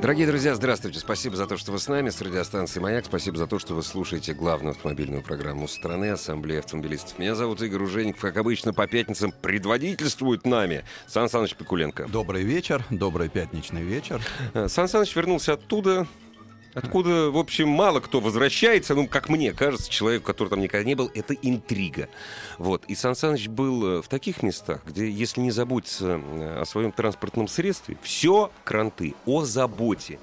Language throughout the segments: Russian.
Дорогие друзья, здравствуйте. Спасибо за то, что вы с нами, с радиостанции «Маяк». Спасибо за то, что вы слушаете главную автомобильную программу страны Ассамблея автомобилистов. Меня зовут Игорь Ужеников. Как обычно, по пятницам предводительствует нами Сан Саныч Пикуленко. Добрый вечер, добрый пятничный вечер. Сан Саныч вернулся оттуда, Откуда, в общем, мало кто возвращается, ну, как мне кажется, человек, который там никогда не был, это интрига. Вот. И Сан Саныч был э, в таких местах, где, если не заботиться э, о своем транспортном средстве, все кранты о заботе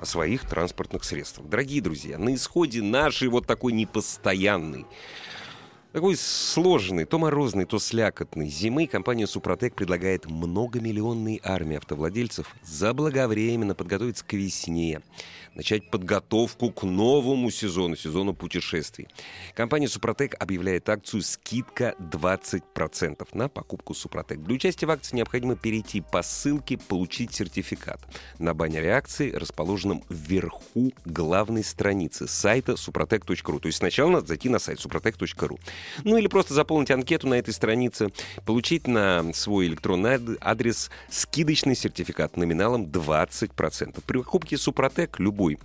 о своих транспортных средствах. Дорогие друзья, на исходе нашей вот такой непостоянной, такой сложной, то морозной, то слякотной зимы компания «Супротек» предлагает многомиллионной армии автовладельцев заблаговременно подготовиться к весне, начать подготовку к новому сезону, сезону путешествий. Компания «Супротек» объявляет акцию «Скидка 20% на покупку «Супротек». Для участия в акции необходимо перейти по ссылке «Получить сертификат» на баннере акции, расположенном вверху главной страницы сайта suprotec.ru. То есть сначала надо зайти на сайт suprotec.ru. Ну или просто заполнить анкету на этой странице, получить на свой электронный ад- адрес скидочный сертификат номиналом 20%. При покупке «Супротек» любой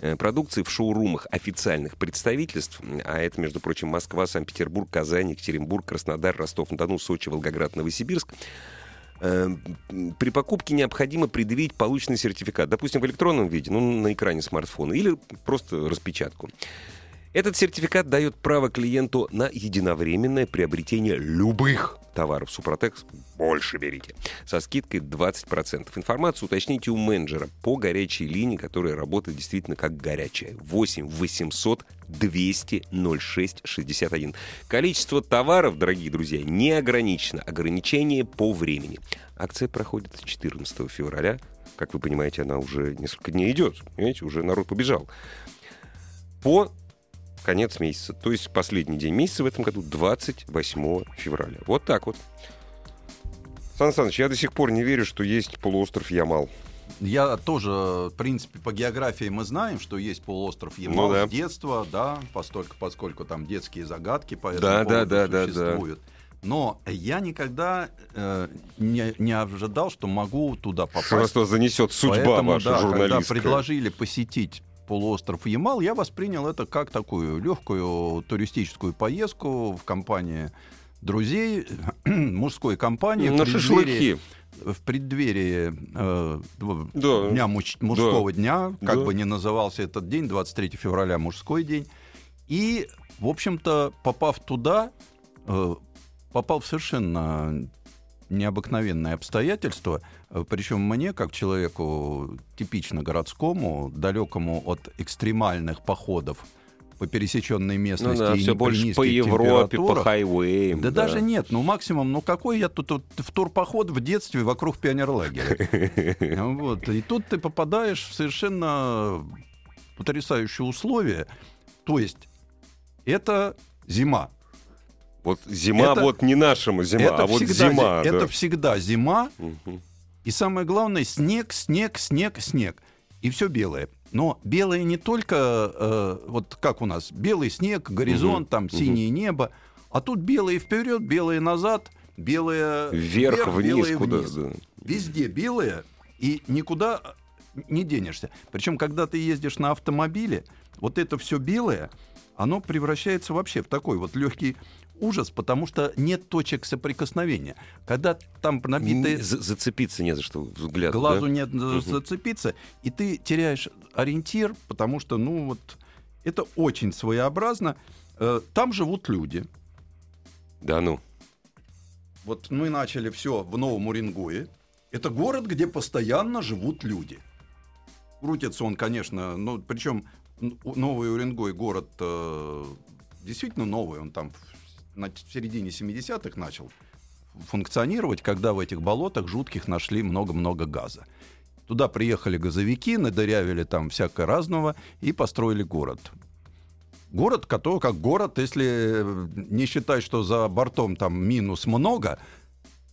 э, продукции в шоурумах официальных представительств, а это, между прочим, Москва, Санкт-Петербург, Казань, Екатеринбург, Краснодар, Ростов-на-Дону, Сочи, Волгоград, Новосибирск, э, при покупке необходимо предъявить полученный сертификат, допустим, в электронном виде, ну, на экране смартфона, или просто распечатку. Этот сертификат дает право клиенту на единовременное приобретение любых товаров Супротек больше берите. Со скидкой 20%. Информацию уточните у менеджера по горячей линии, которая работает действительно как горячая. 8 800 200 06 61. Количество товаров, дорогие друзья, не ограничено. Ограничение по времени. Акция проходит с 14 февраля. Как вы понимаете, она уже несколько дней идет. Понимаете, уже народ побежал. По конец месяца. То есть последний день месяца в этом году 28 февраля. Вот так вот. Сан Саныч, я до сих пор не верю, что есть полуостров Ямал. Я тоже, в принципе, по географии мы знаем, что есть полуостров Ямал Ну да. с детства, да, постольку, поскольку там детские загадки по этому Да, да, поводу да, да, да. существуют. Но я никогда э, не, не ожидал, что могу туда попасть. Что туда занесет судьба Поэтому, ваша да, когда журналистская. предложили посетить полуостров Ямал, я воспринял это как такую легкую туристическую поездку в компании друзей, мужской компании. На шашлыки. в преддверии э, Да. дня муч- мужского дня, как Да. бы ни назывался этот день, 23 февраля мужской день. И, в общем-то, попав туда, э, попал в совершенно необыкновенные обстоятельства. Э, Причем мне, как человеку типично городскому, далекому от экстремальных походов по пересеченной Ну местности да, и все больше по Европе, по хайвеям. да, даже нет, ну максимум, ну какой я тут, вот в турпоход в детстве вокруг пионерлагеря. Вот. И тут ты попадаешь в совершенно потрясающие условия. То есть это зима. Вот зима, Это- вот не нашему зима, а вот всегда, зима. зи- это да. всегда зима. Мгм. И самое главное, снег, снег, снег, снег. И все белое. Но белое не только, э, вот как у нас, белый снег, горизонт, там синее небо, а тут белое вперед, белое назад, белое Вверх, вниз, белое куда. вниз. да. Везде белое, и никуда не денешься. Причем, когда ты ездишь на автомобиле, вот это все белое, оно превращается вообще в такой вот легкий ужас, потому что нет точек соприкосновения. Когда там набитые за- Зацепиться не за что взгляд. глазу да? нет за- зацепиться, и ты теряешь ориентир, потому что, ну вот, это очень своеобразно. Э, Там живут люди. Да ну. Вот мы начали все в Новом Уренгое. Это город, где постоянно живут люди. Крутится он, конечно, ну, причем Новый Уренгой город э, действительно новый, он там на- середине 70-х начал функционировать, когда в этих болотах жутких нашли много-много газа. Туда приехали газовики, надырявили там всякое разного и построили город. Город, который как город, если э, не считать, что за бортом там минус много,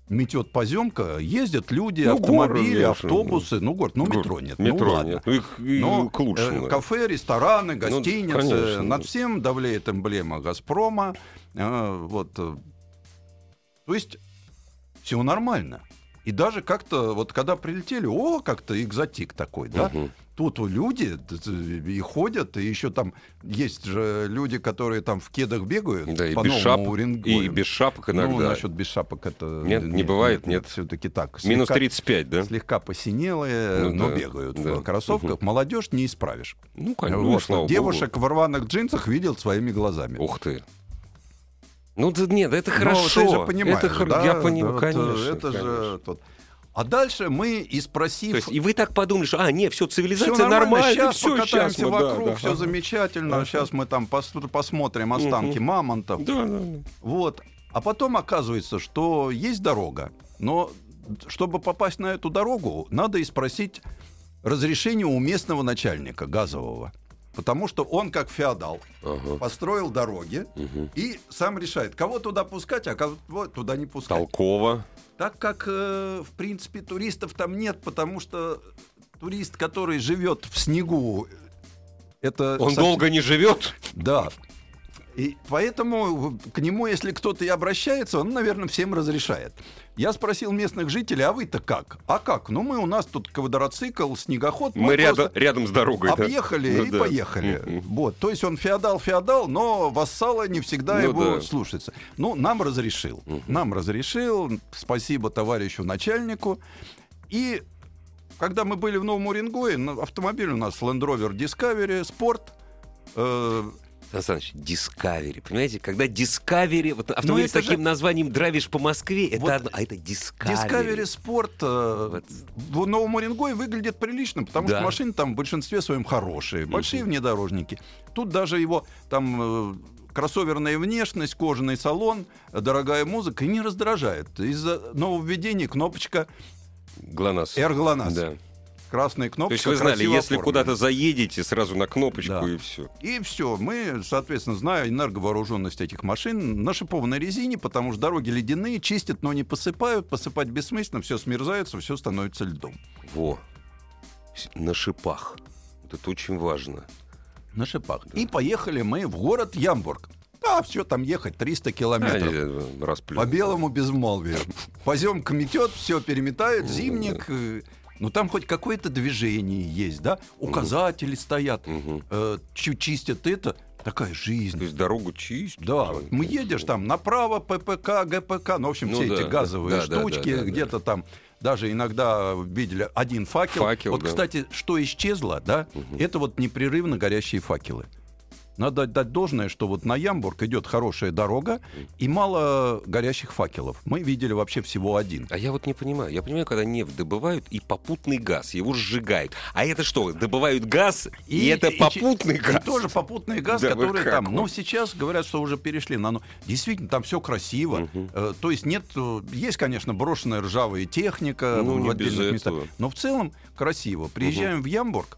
метет поземка, ездят люди, Ну, автомобили, город, автобусы, ну город, ну Город. метро нет, Метро ну ладно. нет. Ну, их Но к лучшему. э, кафе, рестораны, гостиницы, конечно, над всем давлеет эмблема Газпрома. э, вот, э. то есть все нормально. И даже как-то, вот когда прилетели, о, как-то экзотик такой, да? Мгм. Тут люди и ходят, и еще там есть же люди, которые там в кедах бегают Да, и без шапок, и без шапок иногда. Ну, насчет без шапок это... Нет, не бывает, нет. Все-таки так. Минус слегка- 35, да? Слегка посинелые, Ну но да, бегают да. в кроссовках. Молодежь не исправишь. Ну, конечно, Вот, слава девушек богу. в рваных джинсах видел своими глазами. Ух ты. Ну, да нет, это Но хорошо. ты же понимаешь, это да, Я понимаю, вот, конечно. Это же конечно. тот. А дальше мы, и спросив... То есть, и вы так подумали, что, а, нет, все, цивилизация нормально, сейчас все, покатаемся вокруг, все да. замечательно. Ага. Сейчас мы там пос- посмотрим останки Мгм. мамонтов. Да, да, да. Вот. А потом оказывается, что есть дорога. Но чтобы попасть на эту дорогу, надо и спросить разрешение у местного начальника газового. Потому что он, как феодал, Ага. построил дороги Мгм. и сам решает, кого туда пускать, а кого туда не пускать. Толково. Так как, э, в принципе, туристов там нет, потому что турист, который живет в снегу, это... Он совсем- долго не живет. Да. И поэтому к нему, если кто-то и обращается, он, наверное, всем разрешает. Я спросил местных жителей, а вы-то как? А как? Ну, мы у нас тут квадроцикл, снегоход. Мы рядом, просто рядом с дорогой. да. объехали Ну и да. поехали. Мгм. Вот. То есть он феодал-феодал, но вассалы не всегда Ну его да. слушаются. Ну, нам разрешил. Мгм. Нам разрешил. Спасибо товарищу начальнику. И когда мы были в Новом Уренгое, автомобиль у нас Land Rover Discovery Sport. э, Сан Саныч, Discovery. Понимаете, когда Discovery, вот автомобиль Ну, с это таким же- названием драйвишь по Москве, это Вот одно, а это Discovery. Discovery Sport э, Вот. в Новом Уренгое выглядит прилично, потому Да. что машины там в большинстве своем хорошие, большие внедорожники. Тут даже его там э, кроссоверная внешность, кожаный салон, дорогая музыка и не раздражает. Из-за нововведения кнопочка ГЛОНАСС. Да. Красная То кнопочка. есть вы знали, если куда-то заедете, сразу на кнопочку Да. и все. И все, мы, соответственно, зная энерговооруженность этих машин, на шипованной резине, потому что дороги ледяные, чистят, но не посыпают, посыпать бессмысленно, все смерзается, все становится льдом. Во. На шипах. Вот это очень важно. На шипах. И поехали мы в город Ямбург. Да, все там ехать 300 километров. А. По белому безмолвию. Поземка метет, все переметает, зимник. Э, Ну там хоть какое-то движение есть, да? Указатели стоят, Мгм. э, чистят это. Такая жизнь. То есть дорогу чистят. Да, мы едешь там направо, ППК, ГПК, ну, в общем, Ну все да, эти да, газовые да, да, штучки, да, да, да. где-то там даже иногда видели один факел. Факел, вот, да. кстати, что исчезло, да, это вот непрерывно горящие факелы. Надо дать должное, что вот на Ямбург идет хорошая дорога и мало горящих факелов. Мы видели вообще всего один. А я вот не понимаю. Я понимаю, когда нефть добывают и попутный газ, его сжигают. А это что, добывают газ, и, это че- попутный и газ? тоже попутный газ, Да который там. вот? Ну, сейчас говорят, что уже перешли на. Ну, действительно, там все красиво. Э, то есть нет. э, Есть, конечно, брошенная ржавая техника Ну, в отдельных местах. Но в целом красиво. Приезжаем в Ямбург,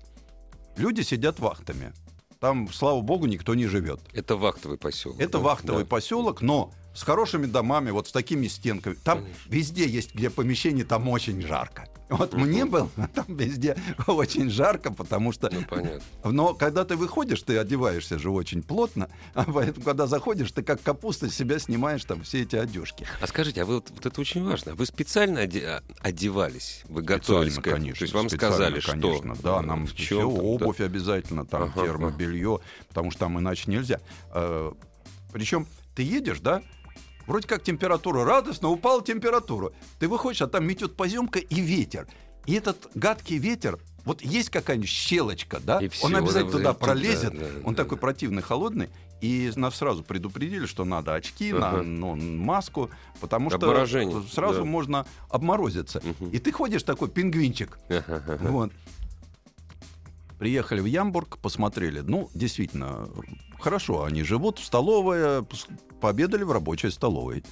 люди сидят вахтами. Там, слава богу, никто не живет. Это вахтовый поселок. Это да? вахтовый Да. поселок, но с хорошими домами, вот с такими стенками. Там Конечно. везде есть, где помещение, там очень жарко. Вот мне было, там везде очень жарко, потому что Ну, понятно. но когда ты выходишь, ты одеваешься же очень плотно, а поэтому, когда заходишь, ты как капуста с себя снимаешь там все эти одежки. А скажите, а вы вот, вот это очень важно. Вы специально оде- а, одевались? Вы готовились к этому? То есть вам сказали, конечно, что? да, э, нам в всё, чём там, да? обувь обязательно, там Ага, термобелье, потому что там иначе нельзя. Причем ты едешь, да? Вроде как температура радостно, упала температура. Ты выходишь, а там метет поземка и ветер. И этот гадкий ветер, вот есть какая-нибудь щелочка, да? И он обязательно да, туда да, пролезет. да, он да, такой да. противный, холодный. И нас сразу предупредили, что надо очки, на, Ага. ну, маску, потому что Обморожение, сразу да. можно обморозиться. Мгм. И ты ходишь такой пингвинчик. Ага-ага. Вот. Приехали в Ямбург, посмотрели. Ну, действительно, хорошо, они живут в столовой, пос- пообедали в рабочей столовой.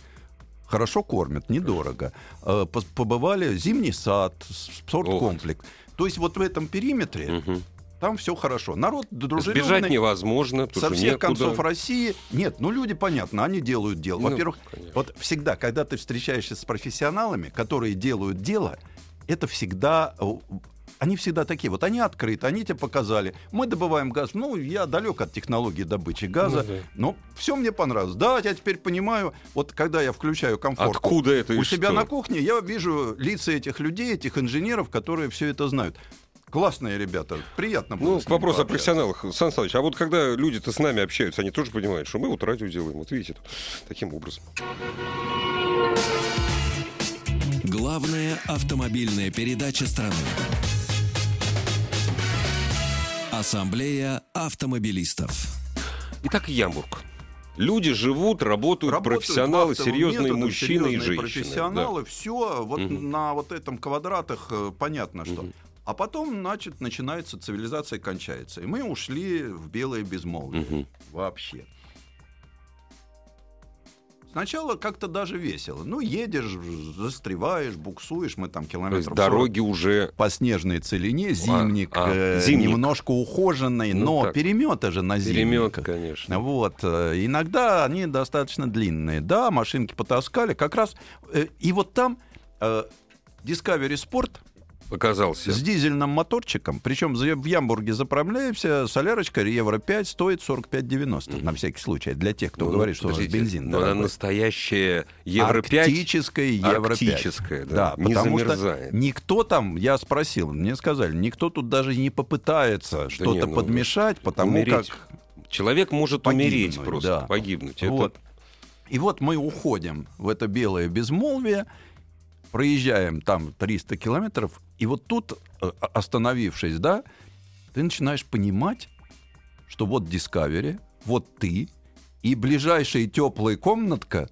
Хорошо кормят, недорого. Э, Побывали зимний сад, спорткомплекс. То есть вот в этом периметре Мгм. там все хорошо. Народ дружелюбный. Сбежать невозможно, Со всех некуда. концов России. Нет, ну люди, понятно, они делают дело. Ну, Во-первых, конечно. вот всегда, когда ты встречаешься с профессионалами, которые делают дело, это всегда... Они всегда такие, вот они открыты, они тебе показали. Мы добываем газ. Ну, я далек от технологии добычи газа, Ну да. но все мне понравилось. Да, я теперь понимаю, вот когда я включаю комфорт Откуда это у себя что? на кухне, я вижу лица этих людей, этих инженеров, которые все это знают. Классные ребята, приятно было. Ну, вопрос о пообщаться. профессионалах. Сан Саныч, а вот когда люди-то с нами общаются, они тоже понимают, что мы вот радио делаем. Вот видите, таким образом. Главная автомобильная передача страны. Ассамблея автомобилистов. Итак, Ямбург. Люди живут, работают, Работают профессионалы, серьезные методом, мужчины и серьезные женщины. профессионалы, все вот Мгм. на вот этом квадратах э, понятно что. Мгм. А потом, значит, начинается цивилизация, кончается. И мы ушли в белое безмолвие. Мгм. Вообще. Сначала как-то даже весело. Ну, едешь, застреваешь, буксуешь, мы там километров 40 дороги уже... по снежной целине, зимник, а, э, зимник. немножко ухоженный, Ну но так. переметы же на Перемет, зимниках. конечно. Вот, э, иногда они достаточно длинные. Да, машинки потаскали, как раз. э, И вот там Discovery Sport Показался. с дизельным моторчиком, причем в Ямбурге заправляемся, солярочка евро 5 стоит 45,90 на всякий случай, для тех, кто Ну, говорит, что у нас подождите, бензин но она настоящая Евро 5. Арктическая Евро 5. Арктическая, да, Да, не потому замерзает. что никто там, я спросил, мне сказали, никто тут даже не попытается что-то не, ну, подмешать, потому умереть. как... Человек может Погибнуть, умереть просто, да. погибнуть. Это- Вот. И вот мы уходим в это белое безмолвие, проезжаем там 300 километров, и вот тут, э, остановившись, да, ты начинаешь понимать, что вот Discovery, вот ты, и ближайшая теплая комнатка,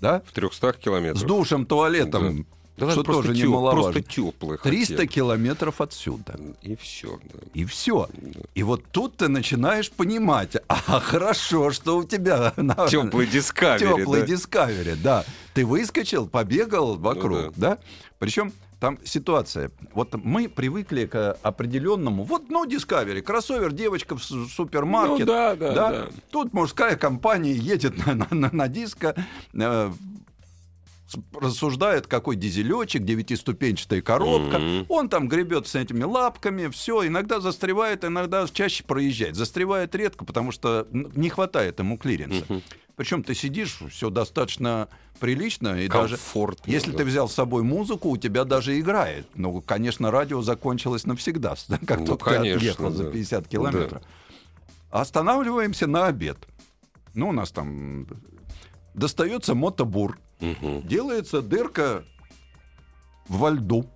да, в 300 километров. с душем, туалетом, Да что тоже тё- немаловажно. Просто теплый 300 километров отсюда. И все. И все. И вот тут ты начинаешь понимать, а хорошо, что у тебя Теплый дискавери. Теплый да. Discovery, да. Ты выскочил, побегал вокруг, Ну да. Причем там ситуация. Вот мы привыкли к определенному. Вот, ну, Discovery, кроссовер, девочка в супермаркет. Ну да, да, да. Тут мужская компания едет на, на, на- на диско. э, рассуждает, какой дизелечек, девятиступенчатая коробка. Мгм. Он там гребет с этими лапками, все, иногда застревает, иногда чаще проезжает. Застревает редко, потому что не хватает ему клиренса. Мгм. Причем ты сидишь, все достаточно прилично, и даже Комфортно. если да. ты взял с собой музыку, у тебя даже играет. Ну, конечно, радио закончилось навсегда, как Ну, только ты отъехал за да. 50 километров. Останавливаемся на обед. Ну, у нас там достается мотобур, Мгм. делается дырка во льду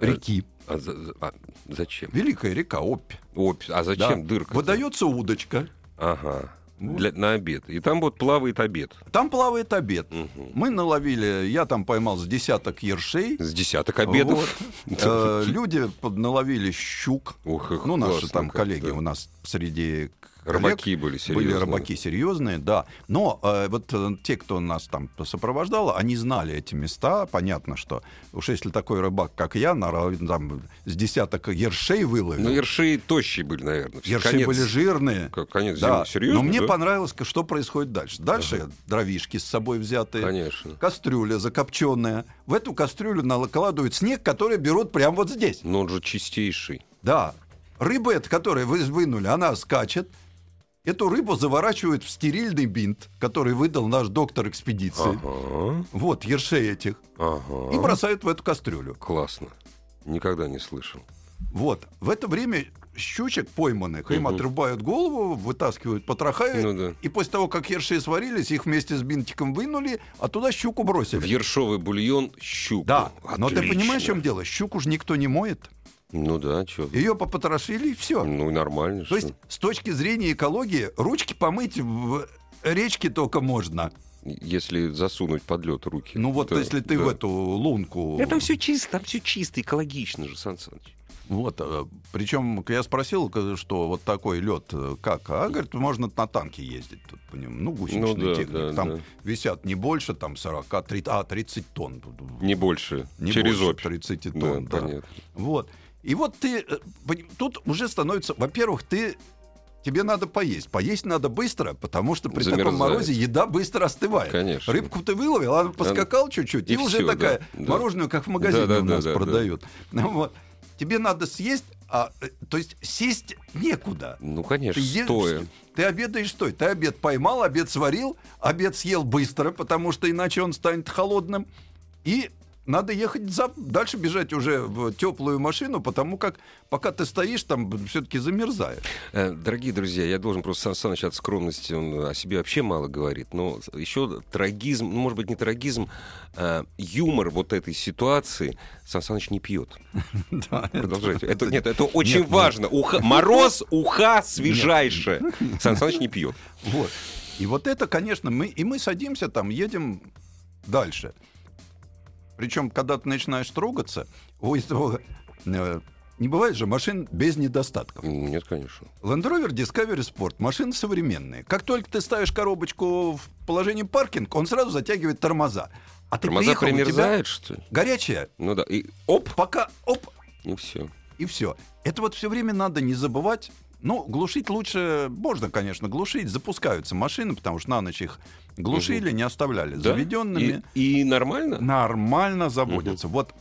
реки. А, за- за- а зачем? Великая река Обь. Опь, а зачем Да. дырка? Выдается удочка. Ага. Вот. Для, на обед. И там вот плавает обед. Там плавает обед. Мгм. Мы наловили, я там поймал с десяток ершей. С десяток обедов. Э, Люди наловили щук. Их Ну, наши там коллеги да. у нас среди коллег Рыбаки были серьезные. были рыбаки серьезные, да. Но э, вот э, те, кто нас там сопровождал, они знали эти места. Понятно, что уж если такой рыбак, как я, наловил, там, с десяток ершей выловил. Ну, ерши тощие были, наверное. Ерши конец- были жирные. к- Конец Да. зимы. Серьезно? Но мне да? понравилось, что происходит дальше. Дальше дровишки с собой взятые. Конечно. Кастрюля закопченная. В эту кастрюлю накладывают снег, который берут прямо вот здесь. Но он же чистейший. Да. Рыба, эта, которую вы вынули, она скачет. Эту рыбу заворачивают в стерильный бинт, который выдал наш доктор экспедиции. Ага. Вот, ершей этих. Ага. И бросают в эту кастрюлю. Классно. Никогда не слышал. Вот. В это время щучек пойманных, им Мгм. отрубают голову, вытаскивают потроха. Ну да. И после того, как ерши сварились, их вместе с бинтиком вынули, а туда щуку бросили. В ершовый бульон щуку. Да, но ты Отлично. понимаешь, в чем дело? Щуку же никто не моет. Ну да, что? Ее попотрошили, и все. Ну и нормально. То что. есть, с точки зрения экологии, ручки помыть в речке только можно. Если засунуть под лед руки. Ну вот, Да, если ты да. в эту лунку... Это все чисто, там все чисто, экологично же, Сан Саныч. Вот, э, причем я спросил, что вот такой лед, э, как? А говорит, можно на танке ездить тут по нему. Ну, гусеничная Ну да, техника. да, там да. висят не больше, там 40, 30, а 30 тонн. Не больше. Не Через больше опь. 30 Да, тонн, да. понятно. Вот. И вот ты, э, тут уже становится, во-первых, ты Тебе надо поесть. Поесть надо быстро, потому что при таком Замерзает. морозе еда быстро остывает. Конечно. Рыбку ты выловил, она поскакал чуть-чуть, и, и уже такая да, да. мороженое, как в магазине Да, да, у да, нас да, да. продают. Ну, вот. Тебе надо съесть, а, э, то есть сесть некуда. Ну, конечно, Ты, ешь- стоя. ты обедаешь стоя. Ты обед поймал, обед сварил, обед съел быстро, потому что иначе он станет холодным. И надо ехать за... дальше бежать уже в теплую машину, потому как пока ты стоишь, там все-таки замерзаешь. Э, Дорогие друзья, я должен просто Сан Саныч от скромности, он о себе вообще мало говорит, но еще трагизм, ну, может быть, не трагизм, а юмор вот этой ситуации Сан Саныч не пьет. Да, Продолжайте. Это, нет, это очень Нет, важно. Уха, мороз, уха свежайшая. Сан Саныч не пьет. Вот. И вот это, конечно, мы и мы садимся там, едем дальше. Причем, когда ты начинаешь трогаться, у этого э, не бывает же машин без недостатков. Нет, конечно. Land Rover Discovery Sport машины современные. Как только ты ставишь коробочку в положение паркинг, он сразу затягивает тормоза. А ты Тормоза приехал, примерзают, что ли? горячая, Ну да. И оп, пока оп, и все. и все. Это вот все время надо не забывать. Ну, глушить лучше, можно, конечно, глушить. Запускаются машины, потому что на ночь их глушили, не оставляли заведенными. И, и нормально? Нормально заводятся. Вот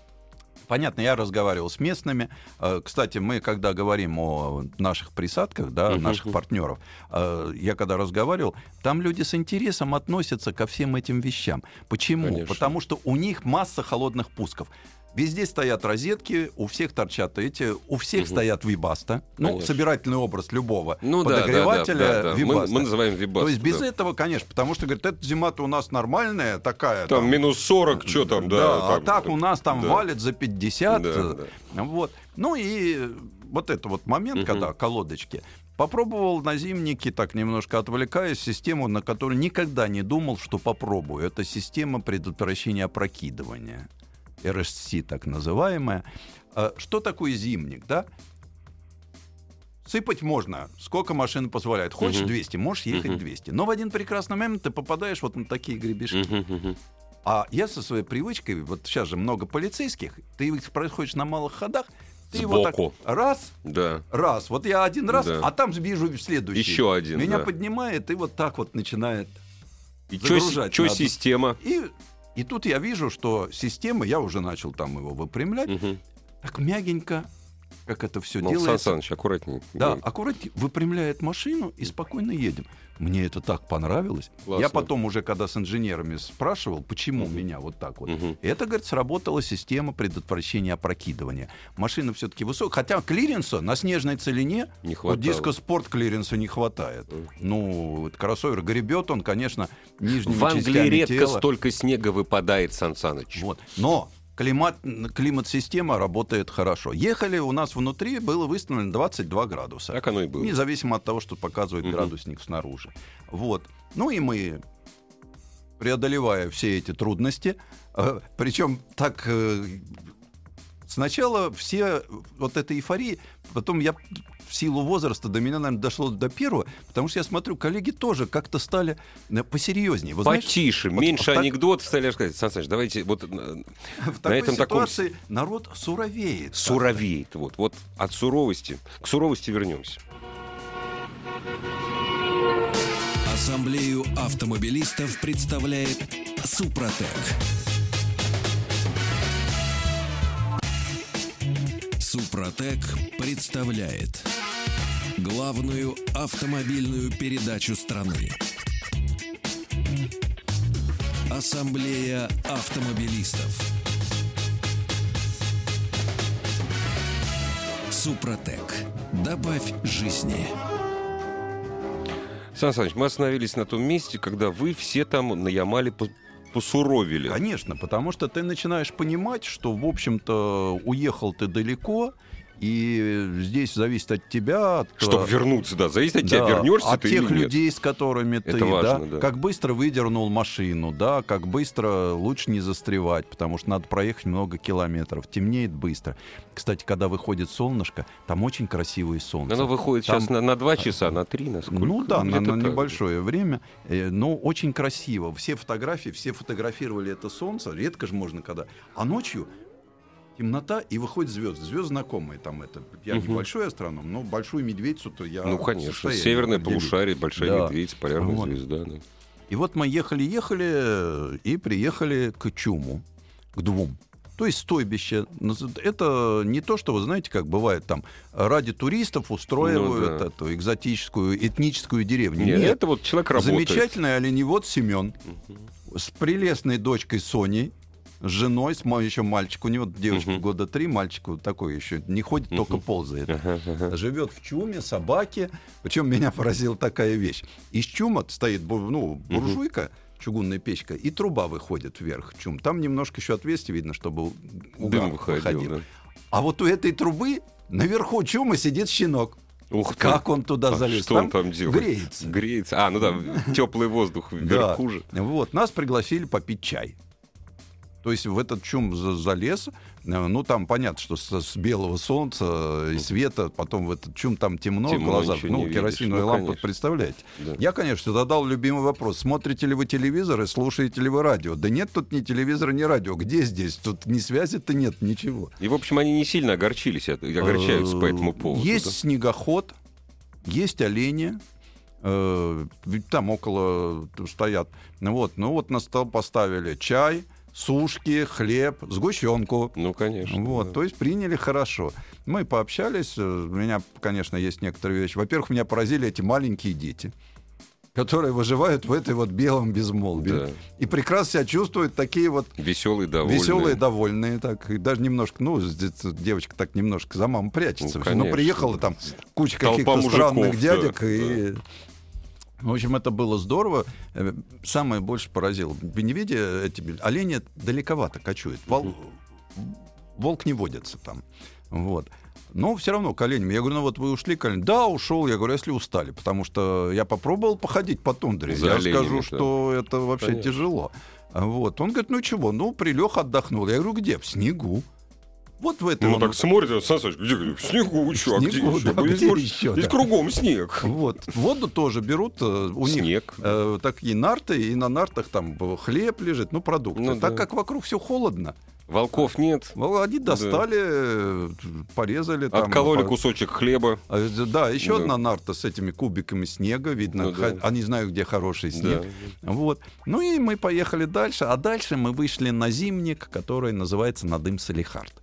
Понятно, я разговаривал с местными. Э, Кстати, мы, когда говорим о наших присадках, да, Мгм. наших партнеров, э, я когда разговаривал, там люди с интересом относятся ко всем этим вещам. Почему? Конечно. Потому что у них масса холодных пусков. Везде стоят розетки, у всех торчат эти, у всех Мгм. стоят вибаста. Ну, Конечно. собирательный образ любого Ну да, да, да, подогревателя да, да. Мы, вибаста. мы называем вибасту. То есть без да. этого, конечно, потому что, говорит, эта зима-то у нас нормальная такая. Там минус 40, что там, да. а так у нас там да. валит за 50. Да, э, да. Вот. Ну и вот это вот момент, Мгм. когда колодочки. Попробовал на зимнике, так немножко отвлекаясь, систему, на которую никогда не думал, что попробую. Это система предотвращения опрокидывания. RSC так называемая. А Что такое зимник, да? Сыпать можно, сколько машина позволяет. Хочешь Мгм. 200, можешь ехать Мгм. 200. Но в один прекрасный момент ты попадаешь вот на такие гребешки. А я со своей привычкой, вот сейчас же много полицейских, ты их проходишь на малых ходах, ты его так Сбоку. раз, Да. раз, вот я один раз, Да. а там вижу в следующий. Еще один, Меня да. поднимает и вот так вот начинает. И что Загружать надо. система? И, и тут я вижу, что система, я уже начал там его выпрямлять, Мгм. так мягенько, как это все Сан делается. Саныч, аккуратнее. Да, аккуратнее выпрямляет машину и спокойно едем. Мне это так понравилось. Классно. Я потом уже, когда с инженерами спрашивал, почему Мгм. меня вот так вот. Мгм. Это, говорит, сработала система предотвращения опрокидывания. Машина все-таки высокая. Хотя клиренса на снежной целине, Не вот хватало. Disco Sport клиренса не хватает. Мгм. Ну, вот кроссовер гребет он, конечно, нижними В Англии частями редко тела. столько снега выпадает, Сан Саныч. Вот. Но климат, климат-система работает хорошо. Ехали, у нас внутри было выставлено 22 градуса. Так оно и было. Независимо от того, что показывает Мгм. градусник снаружи. Вот. Ну и мы, преодолевая все эти трудности, причем так э, сначала все вот эта эйфория, потом я в силу возраста до меня, наверное, дошло до первого, потому что я смотрю, коллеги тоже как-то стали э, посерьезнее. Вы знаете, Потише, вот меньше так- анекдотов стали рассказать. Сан Саныч, давайте вот э, в такой этом таком ситуации народ суровеет. суровеет. Вот, вот от суровости к суровости вернемся. Ассамблею автомобилистов представляет Супротек. Супротек представляет главную автомобильную передачу страны. Ассамблея автомобилистов. Супротек. Добавь жизни. Сан Саныч, мы остановились на том месте, когда вы все там на Ямале посуровили. Конечно, потому что ты начинаешь понимать, что, в общем-то, уехал ты далеко, И здесь зависит от тебя. От, Чтобы вернуться, да. Зависит от тебя, да, вернешься от ты тех или нет. людей, с которыми ты, Это важно, да, да. как быстро выдернул машину, да, как быстро лучше не застревать, потому что надо проехать много километров, темнеет быстро. Кстати, когда выходит солнышко, там очень красивое солнце. Оно выходит Там- сейчас на, на 2 часа, на 3, на сколько? Ну да, на, на так. небольшое время, э, но очень красиво. Все фотографии, все фотографировали это солнце, редко же можно когда. А ночью темнота и выходят звезды. Звезды знакомые там это. Я Мгм. небольшой астроном, но большую медведицу-то я. Ну, конечно. Северное полушарие, большая Да. медведица, полярная Вот. звезда. да. И вот мы ехали-ехали э, и приехали к Чуму, к двум. То есть стойбище. Это не то, что вы знаете, как бывает там ради туристов устроивают Ну да. эту экзотическую этническую деревню. Нет, Нет, это вот человек работает. замечательный оленевод Семен с прелестной дочкой Соней, с женой, с ма- еще мальчик, у него девочка Мгм. года три, мальчику такой еще, не ходит, только Мгм. ползает ага. живет в чуме, собаке. Причем меня поразила такая вещь. Из чума стоит ну, буржуйка, чугунная печка, и труба выходит вверх чум. Там немножко еще отверстие видно, чтобы угар Дым выходил, да. А вот у этой трубы наверху чума сидит щенок. Ух ты. Как он туда А залез? Что он там делает? Греется. Греется. А, ну да, теплый воздух вверху же. Вот, нас пригласили попить чай. То есть в этот чум за- залез, э, ну там понятно, что с, с белого солнца э, и света, потом в этот чум там темно, Темно, в глазах, ну керосиновая Ну, лампа, конечно. представляете? Да. Я, конечно, задал любимый вопрос. Смотрите ли вы телевизор и слушаете ли вы радио? Да нет тут ни телевизора, ни радио. Где здесь? Тут ни связи-то нет, ничего. И, в общем, они не сильно огорчились, от- огорчаются по этому поводу. Есть да? снегоход, есть олени. э, там около стоят. Ну вот, ну вот на стол поставили чай, сушки, хлеб, сгущенку. Ну, конечно. Вот, да. то есть приняли хорошо. Мы пообщались. э, У меня, конечно, есть некоторые вещи. Во-первых, меня поразили эти маленькие дети, которые выживают в этой вот белом безмолвии. Да. И прекрасно себя чувствуют такие вот Веселые, довольные. веселые, довольные, так, и даже немножко, ну, девочка так немножко за маму прячется. Ну, но конечно. приехала там куча каких-то странных да, дядек, и... В общем, это было здорово. Э, Самое больше поразило. Беневиде эти олени далековато кочуют. Вол- Волк не водится там. Вот. Но все равно к оленям. Я говорю, ну вот вы ушли к оленям. Да, ушел. Я говорю, если устали. Потому что я попробовал походить по тундре. За я оленями, скажу, да. что это вообще Конечно. тяжело. Вот. Он говорит, ну чего, ну прилег, отдохнул. Я говорю, где? В снегу. Вот в этой Ну, так смотрит, Сан Саныч, где? В снегу, что, а где еще? да, Здесь где больше- еще, Здесь да. кругом снег. Вот. Воду тоже берут. э, У них Снег. э, такие нарты, и на нартах там хлеб лежит, ну, продукты. Ну, так да. как вокруг все холодно. Волков нет. Они достали, э, порезали. там, Откололи по- кусочек хлеба. А, Да, еще Да. одна нарта с этими кубиками снега, видно, Ну да. они знают, где хороший снег. Да. Вот. Ну и мы поехали дальше, а дальше мы вышли на зимник, который называется Надым Салихард.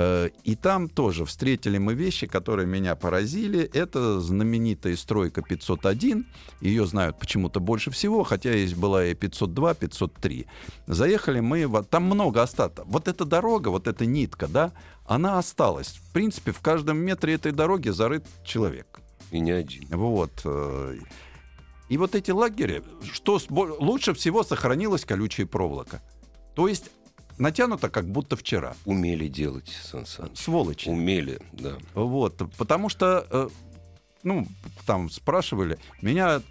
Э, И там тоже встретили мы вещи, которые меня поразили. Это знаменитая стройка 501. Ее знают почему-то больше всего, хотя есть была и 502, 503. Заехали мы, в- там много остаток. Вот эта дорога, вот эта нитка, да, она осталась. В принципе, в каждом метре этой дороги зарыт человек. И не один. Вот. э, И вот эти лагеря, что лучше всего сохранилась колючая проволока. То есть натянуто, как будто вчера. Умели делать, Сан Саныч. Сволочи. Умели, да. Вот. Потому что, э, ну, там спрашивали, меня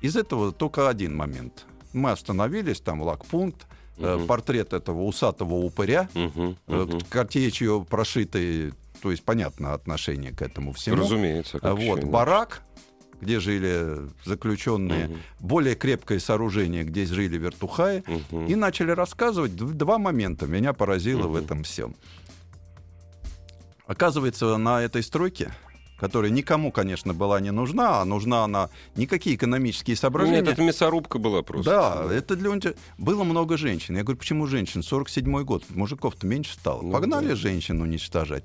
из этого только один момент. Мы остановились, там лагпункт, э, Мгм. портрет этого усатого упыря, Мгм, э, мгм. картечью прошитый, то есть понятно отношение к этому всему. Разумеется. как еще Вот, иначе. барак, где жили заключенные, Мгм. более крепкое сооружение, где жили вертухаи, Мгм. и начали рассказывать. Два момента меня поразило в Мгм. этом всем. Оказывается, на этой стройке, которая никому, конечно, была не нужна, а нужна она никакие экономические соображения. Нет, это мясорубка была просто. Да, это для Было много женщин. Я говорю, почему женщин? 47-й год. Мужиков-то меньше стало. Ну Погнали да. женщин уничтожать.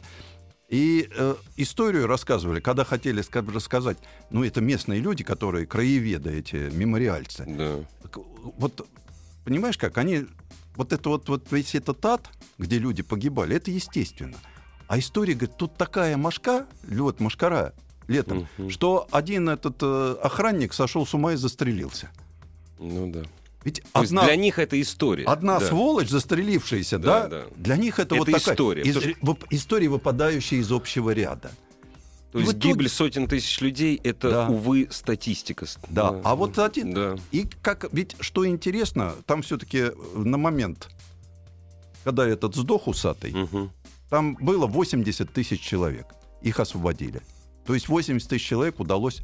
И э, историю рассказывали, когда хотели ска- рассказать, ну, это местные люди, которые краеведы, эти мемориальцы. Да. Вот, понимаешь как, они, вот это вот, вот весь этот ад, где люди погибали, это естественно. А история, говорит, тут такая мошка, вот мошкара летом, Мгм. что один этот э, охранник сошел с ума и застрелился. Ну да. Ведь То есть одна, для них это история. одна Да. сволочь, застрелившаяся, да, Да, да. для них это, Это вот такая история, из- потому история, выпадающая из общего ряда. То есть в итоге- гибель сотен тысяч людей это, Да. увы, статистика. Да. А вот один. Да. И как, ведь что интересно, там все-таки на момент, когда этот сдох усатый, Мгм. там было 80 тысяч человек. Их освободили. То есть 80 тысяч человек удалось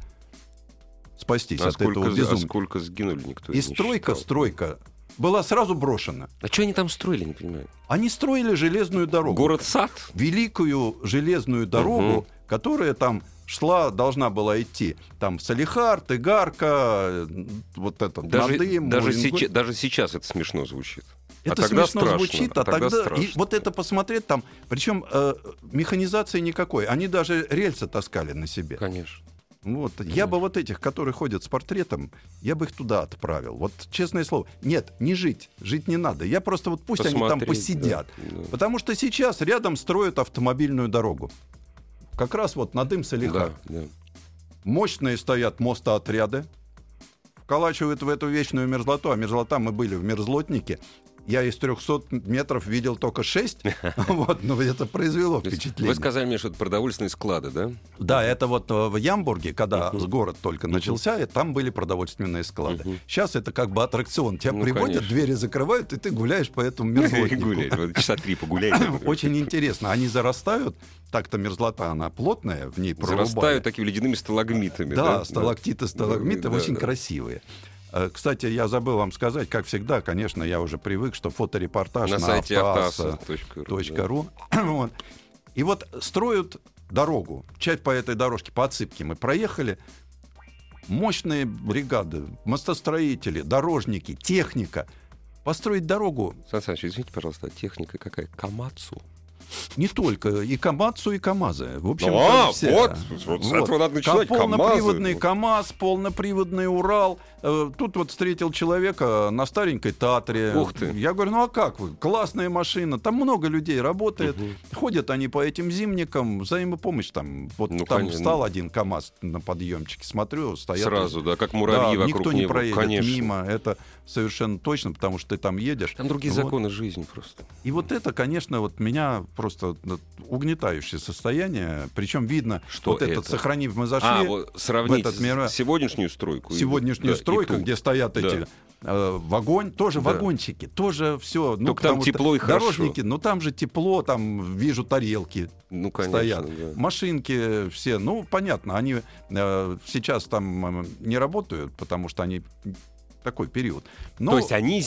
спастись А от сколько, этого а безумия. сколько сгинули, никто И не стройка, считал. стройка была сразу брошена. А что они там строили, не понимаю? Они строили железную дорогу. Город-сад? Великую железную дорогу, Мгм. которая там шла, должна была идти. Там Салихард, Игарка, э, вот этот Даже, Надым, даже, сейчас, даже сейчас это смешно звучит. А Это тогда смешно страшно, звучит, а, а тогда тогда, и страшно. вот это посмотреть там, причем э, механизации никакой, они даже рельсы таскали на себе. Конечно. Вот. Я бы вот этих, которые ходят с портретом, я бы их туда отправил. Вот честное слово. Нет, не жить. Жить не надо. Я просто вот пусть они там Посмотреть, посидят. да, да. Потому что сейчас рядом строят автомобильную дорогу. Как раз вот над им Салиха. Да, да. Мощные стоят мостоотряды. Вколачивают в эту вечную мерзлоту. А мерзлота мы были в мерзлотнике. Я из 300 метров видел только 6. Вот, но это произвело впечатление. Вы сказали мне, что это продовольственные склады, да? Да, это вот э, в Ямбурге, когда город только начался, и там были продовольственные склады. Сейчас это как бы аттракцион. Тебя Ну, приводят, двери закрывают, и ты гуляешь по этому мерзлотнику. часа три погуляйте. Очень интересно. Они зарастают. Так-то мерзлота, она плотная, в ней прорубали. Зарастают такими ледяными сталагмитами. Да, Да, сталактиты, сталагмиты Да, очень да. красивые. Э, Кстати, я забыл вам сказать, как всегда, конечно, я уже привык, что фоторепортаж На на, сайте автоаса. автоаса.ру. ру. Вот. И вот строят дорогу. Часть по этой дорожке, по отсыпке мы проехали. Мощные бригады, мостостроители, дорожники, техника. Построить дорогу Сан Саныч, извините, пожалуйста, техника какая? Камацу? Не только и Камацу, и КАМАЗы. В общем, а, все. вот, вот с этого надо начинать, Полноприводный КАМАЗы. КАМАЗ, полноприводный Урал. Э, Тут вот встретил человека на старенькой Татре. Ух ты. Я говорю, ну а как вы? Классная машина. Там много людей работает. Мгм. Ходят они по этим зимникам. Взаимопомощь там. Вот Ну, там конечно. встал один КАМАЗ на подъемчике. Смотрю, стоят. Сразу, да, как муравьи Да, вокруг никто не него. проедет Конечно. мимо. Это совершенно точно, потому что ты там едешь. Там другие Вот. законы жизни просто. И вот это, конечно, вот меня просто угнетающее состояние. Причем видно, Что вот этот это? сохранив, мы зашли а, вот сравнить этот мир- с- сегодняшнюю стройку. сегодняшнюю да, стройку, где стоят Да. эти э, вогонь, тоже Да. вагончики, тоже все. Ну, Только там тепло и хорошо. Дорожники, ну там же тепло, там вижу тарелки Ну, конечно, стоят. да. Машинки все, ну, понятно, они э, сейчас там э, не работают, потому что они такой период. Но То есть они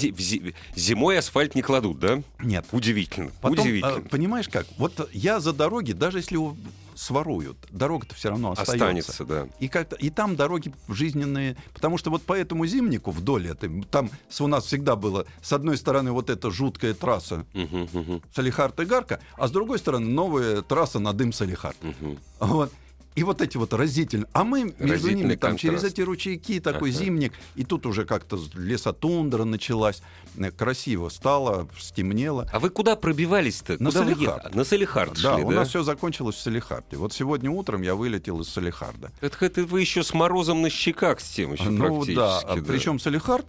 зимой асфальт не кладут, да? нет. Удивительно. Потом, Удивительно. э, понимаешь как? Вот я за дороги, даже если его своруют, дорога-то все равно остается. Останется, да. И, как и там дороги жизненные, потому что вот по этому зимнику вдоль этой, там у нас всегда было, с одной стороны вот эта жуткая трасса Мгм, мгм, Салихард-Игарка, а с другой стороны новая трасса на дым Салихард. мгм. Вот. И вот эти вот разительные. А мы между Разительный ними там контраст. через эти ручейки такой Ага. зимник, и тут уже как-то лесотундра началась, Э, красиво стало, стемнело. А вы куда пробивались-то? На Куда Салихард. На Салихард Да, шли, у да? нас все закончилось в Салихарде. Вот сегодня утром я вылетел из Салихарда. Это, это вы еще с морозом на щеках с тем еще ну практически. да, да. причем Салихард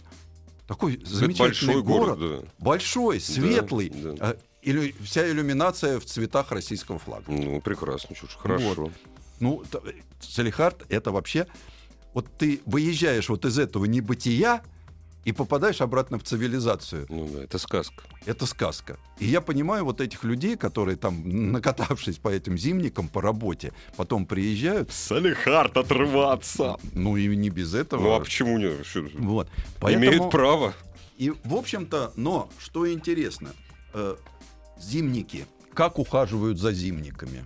такой замечательный большой город, город, да. большой, светлый, да. а, илю- вся иллюминация в цветах российского флага. Ну, прекрасно, ж, хорошо. Ну, Салихард это вообще... Вот ты выезжаешь вот из этого небытия и попадаешь обратно в цивилизацию. Ну да, это сказка. Это сказка. И я понимаю вот этих людей, которые там, накатавшись по этим зимникам по работе, потом приезжают, Салихард отрываться. ну и не без этого. Ну а почему нет? Что- Вот. Имеют право. И, в общем-то, но, что интересно, э, зимники, как ухаживают за зимниками?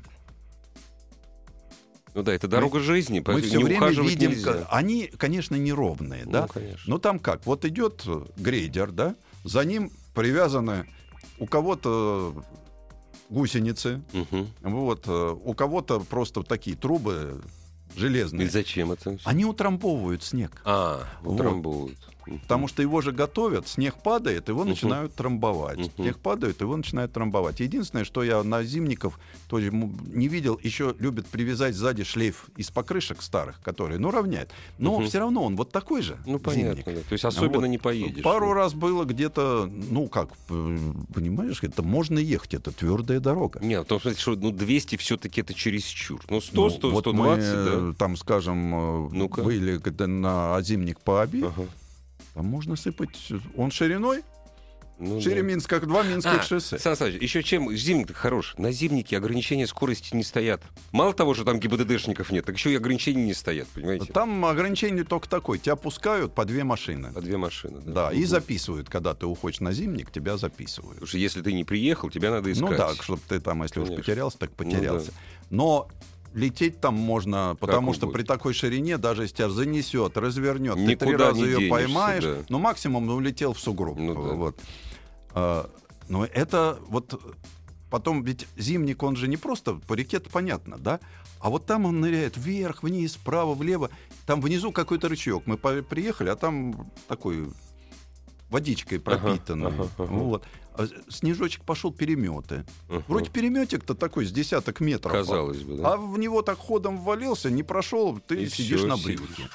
Ну да, это дорога жизни, Мы все не время видим, нельзя. они, конечно, неровные, Ну, да? конечно. Но там как? Вот идет э, грейдер, да? За ним привязаны у кого-то гусеницы, Мгм. вот, э, у кого-то просто такие трубы И железные. зачем это? Они утрамбовывают снег. А, Вот. Потому что его же готовят, снег падает, его Мгм. начинают трамбовать. Мгм. Снег падает, его начинают трамбовать. Единственное, что я на зимников тоже м- не видел, еще любят привязать сзади шлейф из покрышек старых, которые, ну, равняет. Но Мгм. все равно он вот такой же. Ну, понятно, зимник. да. То есть особенно Вот. не поедешь. Пару раз было где-то, ну как, э, понимаешь, это можно ехать, это твердая дорога. Нет, смысле, что ну, 200 все-таки это чересчур. Ну, 100, Ну, 100, вот 120, мы, да. э, там, скажем, Ну-ка. были на зимник по Аби, Ага. Там можно сыпать, он шириной, Ну, шире да. Минск, как два Минских А, шоссе. Сан Саныч, еще чем зимник хорош? На зимнике ограничения скорости не стоят. Мало того, что там ГИБДДшников нет, так еще и ограничений не стоят, понимаете? Там ограничение только такое, тебя пускают по две машины. По две машины. Да, и Мгм. записывают, когда ты уходишь на зимник, тебя записывают. Потому что если ты не приехал, тебя надо искать. Ну да, чтобы ты там, если уж Конечно. потерялся, так Ну потерялся. Но лететь там можно, потому что угодно. при такой ширине, даже если тебя занесет, развернет, ты Никуда три раза ее денешься, поймаешь, да. ну максимум ну, улетел в сугроб. Ну да. вот. А, но это вот потом ведь зимник, он же не просто по реке, понятно, да? А вот там он ныряет вверх, вниз, вправо, влево. Там внизу какой-то рычаг. Мы приехали, а там такой водичкой Ага, пропитанный. ага, ага. Вот. А снежочек пошел переметы. Мгм. Вроде переметик-то такой с десяток метров. Казалось бы, да. А в него так ходом ввалился, не прошел, ты И сидишь всё, на брюхе.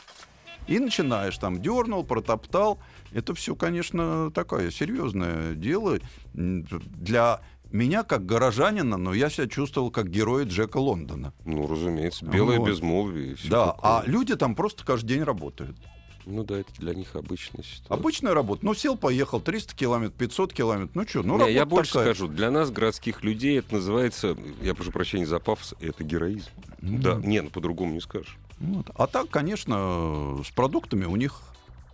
И начинаешь там дернул, протоптал. Это все, конечно, такое серьезное дело для меня как горожанина, но я себя чувствовал как герой Джека Лондона. Ну, разумеется, белое Вот. безмолвие. да, такое. а люди там просто каждый день работают. Ну да, это для них обычная ситуация. Обычная работа. Ну, сел, поехал, 300 километров, 500 километров. Ну что, ну Не, я больше такая. скажу, для нас, городских людей, это называется, я прошу прощения за пафос, это героизм. Да, не, ну по-другому не скажешь. Вот. А так, конечно, с продуктами у них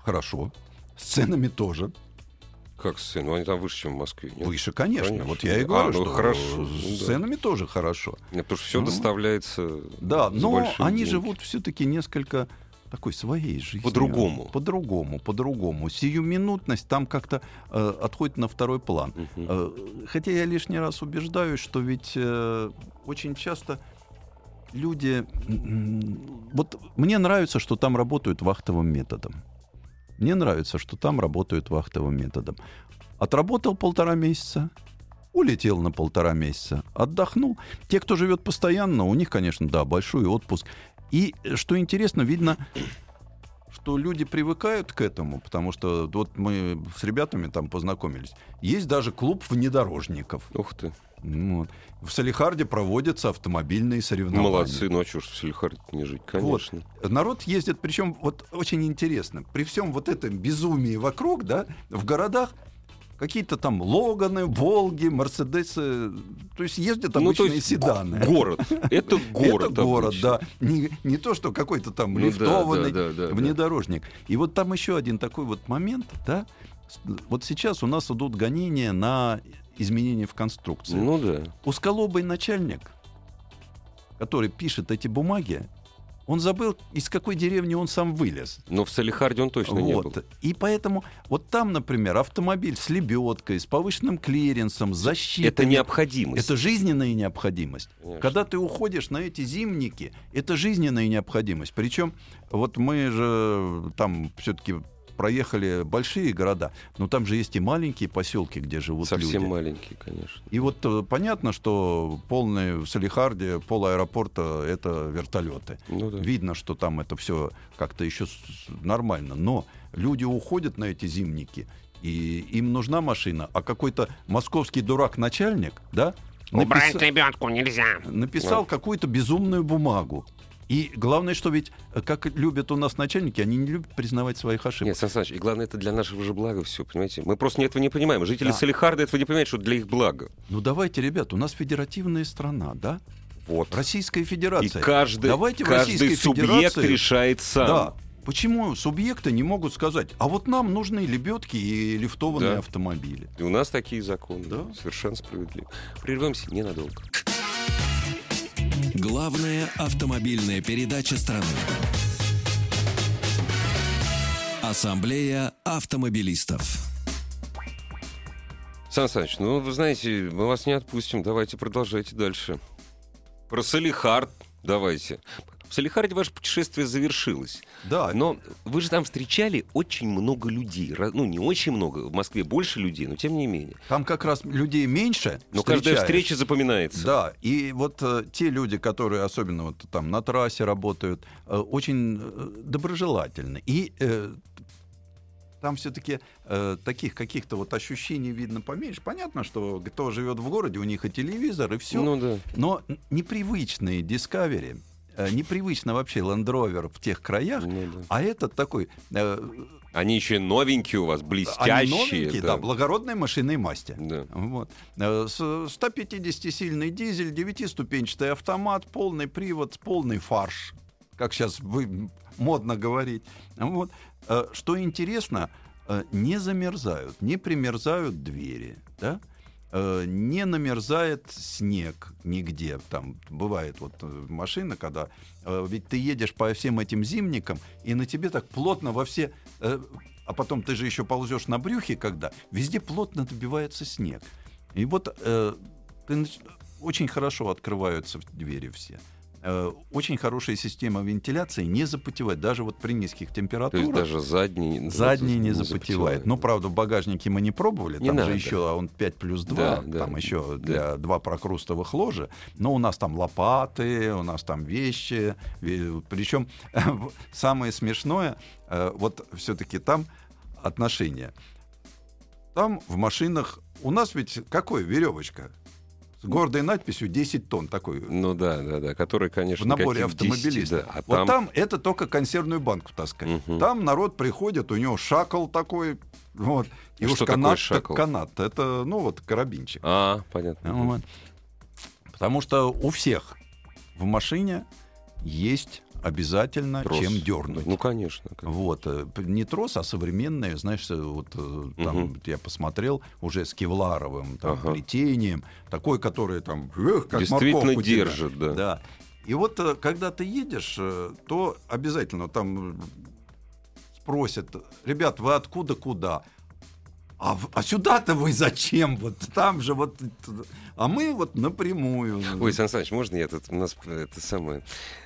хорошо. С ценами тоже. Как сцена? Ну, они там выше, чем в Москве. нет? Выше, конечно. Конечно. Вот я и А, говорю, ну что хорошо. с Ну да. ценами тоже хорошо. Нет, потому что все Ну, доставляется Да, но они деньги. живут все-таки несколько такой своей жизнью. По-другому. По-другому, по-другому. Сиюминутность там как-то э, отходит на второй план. Мгм. Э, хотя я лишний раз убеждаюсь, что ведь э, очень часто люди... Вот мне нравится, что там работают вахтовым методом. Мне нравится, что там работают вахтовым методом. Отработал полтора месяца, улетел на полтора месяца, отдохнул. Те, кто живет постоянно, у них, конечно, да, большой отпуск. И э, что интересно, видно, что люди привыкают к этому, потому что вот мы с ребятами там познакомились. Есть даже клуб внедорожников. Ух ты. Ну Вот. В Салихарде проводятся автомобильные соревнования. Молодцы, ну а что ж в Селихарде не жить, конечно. Народ ездит, причем вот очень интересно, при всем вот этом безумии вокруг, да, в городах какие-то там Логаны, Волги, Мерседесы, то есть ездят Ну, то обычные есть седаны. Город. Это город. Это город, обычно. да. Не, не то, что какой-то там Ну лифтованный да, да, да, внедорожник. И вот там еще один такой вот момент, да. Вот сейчас у нас идут гонения на изменения в конструкции. Ну да. Узколобый начальник, который пишет эти бумаги, он забыл, из какой деревни он сам вылез. Но в Салихарде он точно не был. Вот. И поэтому вот там, например, автомобиль с лебедкой, с повышенным клиренсом, с защитой. Это необходимость. Это жизненная необходимость. Конечно. Когда ты уходишь на эти зимники, это жизненная необходимость. Причем вот мы же там все-таки проехали большие города, но там же есть и маленькие поселки, где живут Совсем люди. маленький, конечно. И вот э, понятно, что полный в Салихарде, пол аэропорта — это вертолеты. Ну да. Видно, что там это все как-то еще нормально. Но люди уходят на эти зимники, и им нужна машина, а какой-то московский дурак-начальник, да, Убрать написа- лебедку нельзя. написал какую-то безумную бумагу. И главное, что ведь, э, как любят у нас начальники, они не любят признавать своих ошибок. Нет, Сан Саныч, и главное, это для нашего же блага все, понимаете? Мы просто этого не понимаем. Жители Да. Салихарда этого не понимают, что для их блага. Ну давайте, ребят, у нас федеративная страна, да? Вот. Российская И Федерация. каждый, Давайте каждый субъект Федерации- решает сам. Да. Почему субъекты не могут сказать, а вот нам нужны лебедки и лифтованные Да. автомобили? И у нас такие законы. Да. Совершенно справедливо. Прервемся ненадолго. Главная автомобильная передача страны. Ассамблея автомобилистов. Сан Саныч, ну, вы знаете, мы вас не отпустим. Давайте продолжайте дальше. Про Салихард давайте. В Салихарде ваше путешествие завершилось. Да, Но вы же там встречали очень много людей. Ну, не очень много. В Москве больше людей, но тем не менее. там как раз людей меньше. Но каждая встречаешь. встреча запоминается. Да, и вот э, те люди, которые особенно вот там на трассе работают, э, очень э, доброжелательны. И э, там все-таки таких каких-то вот ощущений видно поменьше. Понятно, что кто живет в городе, у них и телевизор, и все. Ну да. Но непривычные э, непривычно вообще Land Rover в тех краях, Ну да. а этот такой... э, Они еще новенькие у вас, они блестящие. новенькие, да, благородной машины масти. Да. Вот. Э, с 150-сильный дизель, 9-ступенчатый автомат, полный привод, полный фарш, как сейчас вы модно говорить. Вот. Э, Что интересно, э, не замерзают, не примерзают двери, да? Э, не намерзает снег нигде. Там бывает вот э, машина, когда э, ведь ты едешь по всем этим зимникам, и на тебе так плотно во все... а потом ты же еще ползешь на брюхе, когда везде плотно добивается снег. И вот э, ты очень хорошо открываются двери все. Э, очень хорошая система вентиляции, не запотевает, даже вот при низких То температурах. есть даже задний... Задний не запотевает. Ну, правда, в багажнике мы не пробовали. Не там надо. же еще он 5 плюс 2, Да, да, там еще да. для два прокрустовых ложа. Но у нас там лопаты, у нас там вещи. Причем самое смешное, э, вот все-таки там отношения. Там в машинах... У нас ведь какой веревочка? С гордой надписью 10 тонн такой. Ну да, да, да. Который, конечно, В наборе каких 10, автомобилистов. да. А вот там... там... это только консервную банку таскать. Мгм. Там народ приходит, у него шакал такой, вот. И уж что такое канат, так канат. Это, ну, вот карабинчик. А, понятно. Вот. Потому что у всех в машине есть обязательно Трос. чем дернуть. Ну, конечно. конечно. Вот, э, не трос, а современные, знаешь, вот э, там вот я посмотрел уже с кевларовым там, Ага. плетением, такой, который там, эх, как Действительно тебя. держит, да. Да. И вот э, когда ты едешь, то обязательно там спросят, ребят, вы откуда куда? А, а сюда-то вы зачем? Вот там же вот... А мы вот напрямую. Ой, Сан Саныч, можно я тут... У нас э, это самое...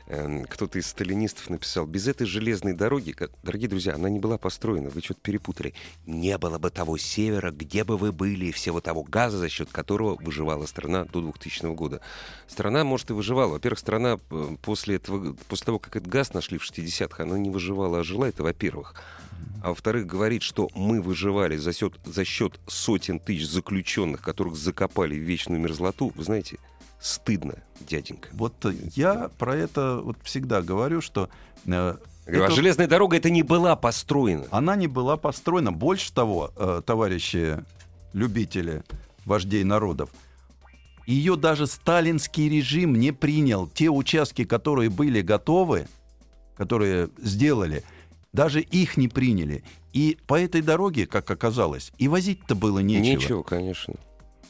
эм, кто-то из сталинистов написал, без этой железной дороги, дорогие друзья, она не была построена, вы что-то перепутали. Не было бы того севера, где бы вы были, всего того газа, за счет которого выживала страна до 2000 года. Страна, может, и выживала. Во-первых, страна э, после, этого, после того, как этот газ нашли в 60-х, она не выживала, а жила, это во-первых. А во-вторых, говорит, что мы выживали за счет, за счет сотен тысяч заключенных, которых закопали в вечную мерзлоту, вы знаете, стыдно, дяденька. Вот я про это вот всегда говорю, что э, говорю, а это- железная дорога это не была построена. она не была построена. Больше того, э, товарищи любители вождей народов, ее даже сталинский режим не принял. Те участки, которые были готовы, которые сделали, даже их не приняли. И по этой дороге, как оказалось, и возить-то было нечего. Ничего, конечно.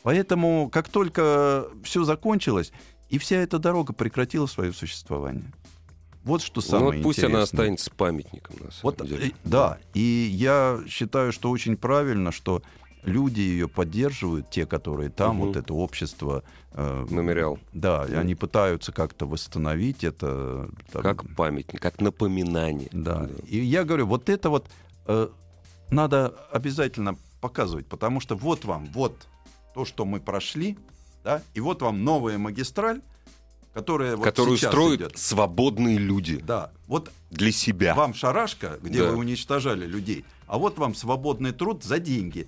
Поэтому, как только все закончилось, и вся эта дорога прекратила свое существование. Вот что Ну, самое вот пусть она интересное. останется памятником, на самом Вот, деле. э, да, и я считаю, что очень правильно, что люди ее поддерживают, те, которые там, Мгм. вот это общество. э, Мемориал. Да, Мгм. они пытаются как-то восстановить это. там, Как памятник, как напоминание. Да. И я говорю, вот это вот э, надо обязательно показывать, потому что вот вам, вот то, что мы прошли, да, и вот вам новая магистраль, которая вот Которую строят идет. свободные люди Да, вот для себя. вам шарашка, где Да. вы уничтожали людей, а вот вам свободный труд за деньги.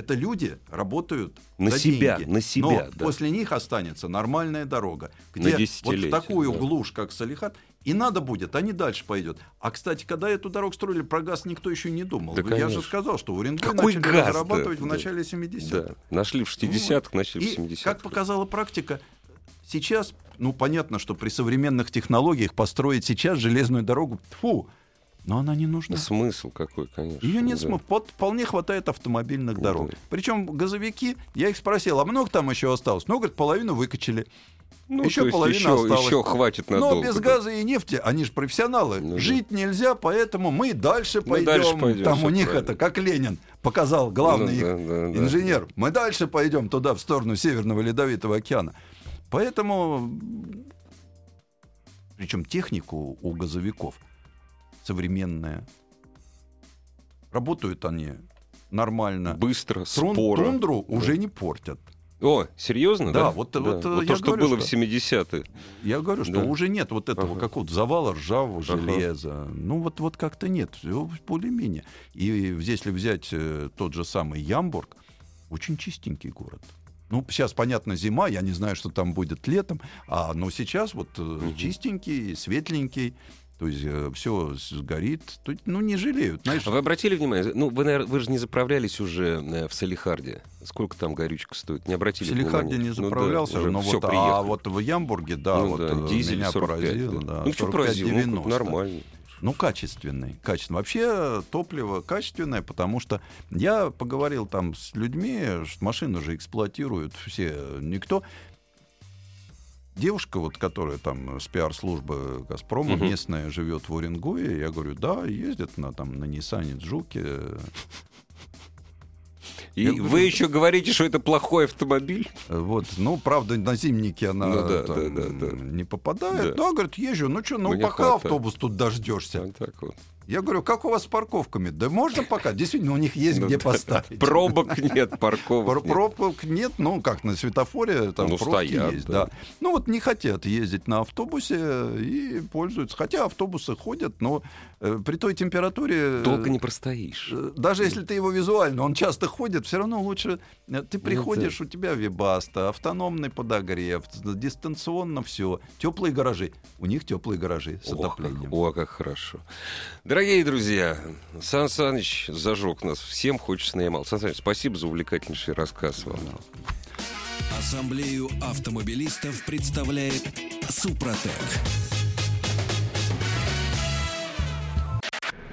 Это люди работают На себя, деньги. на себя, Но да. после них останется нормальная дорога, где вот в такую да. глушь, как Салихат, и надо будет, они дальше пойдет. А, кстати, когда эту дорогу строили, про газ никто еще не думал. Да, Я конечно. же сказал, что в Уренгое Какой начали газ-то? разрабатывать в Да. начале 70-х. Да. Нашли в 60-х, начали в И, 70-х. как показала практика, сейчас, ну, понятно, что при современных технологиях построить сейчас железную дорогу, фу, но она не нужна. Смысл какой, конечно. Ее не да. смог. Вот вполне хватает автомобильных Да. дорог. Причем газовики, я их спросил, а много там еще осталось? Ну, говорит, половину выкачали. Ну, еще половина еще, осталась. еще хватит надолго. Но без да. газа и нефти, они же профессионалы, Ну да. жить нельзя, поэтому мы дальше Мы пойдем. дальше пойдем, Там у них правильно. это, как Ленин показал, главный Ну их да, да, да. инженер. Мы дальше пойдем туда, в сторону Северного Ледовитого океана. Поэтому Причем техника у у газовиков современная. Работают они нормально. Быстро, Трун- споро. Тундру Да. уже не портят. О, серьезно, Да, да? вот- вот, э, я то, что говорю, было в что- 70-е. Я говорю, что Да. уже нет вот этого Ага. какого-то завала ржавого Ага. железа. Ну вот, вот как-то нет, более-менее. И если взять э, тот же самый Ямбург, очень чистенький город. Ну, сейчас, понятно, зима, я не знаю, что там будет летом, а, но сейчас вот э, чистенький, светленький, то есть все сгорит, то ну, не жалеют, знаешь. А Вы обратили внимание? Ну, вы, наверное, вы же не заправлялись уже э, в Салихарде. Сколько там горючка стоит? Не В обратили Селихарде внимания? не Ну да, заправлялся, но вот, а приехали. вот в Ямбурге, да, Ну вот да, э, дизель меня 45, поразило, да. да, Ну, что поразило? Ну, 45-90. нормально. Ну, качественный, качественный. Вообще топливо качественное, потому что я поговорил там с людьми, что машины же эксплуатируют все, никто... Девушка, вот, которая там с пиар-службы «Газпрома» Мгм. местная, живет в Уренгое, я говорю, да, ездит на, там, на Ниссане, Джуке. И Я вы говорю- еще говорите, что это плохой автомобиль? Вот, ну, правда, на зимнике она Ну да, там да, да, да. не попадает. Да. Да, говорит, езжу, ну что, ну Мне пока хватает. автобус тут дождешься. Вот так вот. Я говорю, как у вас с парковками? Да можно пока. Действительно, у них есть Ну где да, поставить. Пробок нет, парковок нет. Пробок нет, ну как на светофоре там Ну, пробки стоят, есть, да. да. Ну вот не хотят ездить на автобусе и пользуются. Хотя автобусы ходят, но при той температуре. э, Долго не простоишь. э, Даже если ты его визуально, он часто ходит, все равно лучше. э, Ты Ну приходишь, у тебя вибаста, автономный подогрев, дистанционно все. Теплые гаражи. У них теплые гаражи с отоплением. о, как хорошо. Дорогие друзья, Сан Саныч зажег нас. Всем хочется на Ямал. Сан Саныч, спасибо за увлекательнейший рассказ вам. Ассамблею автомобилистов представляет Супротек.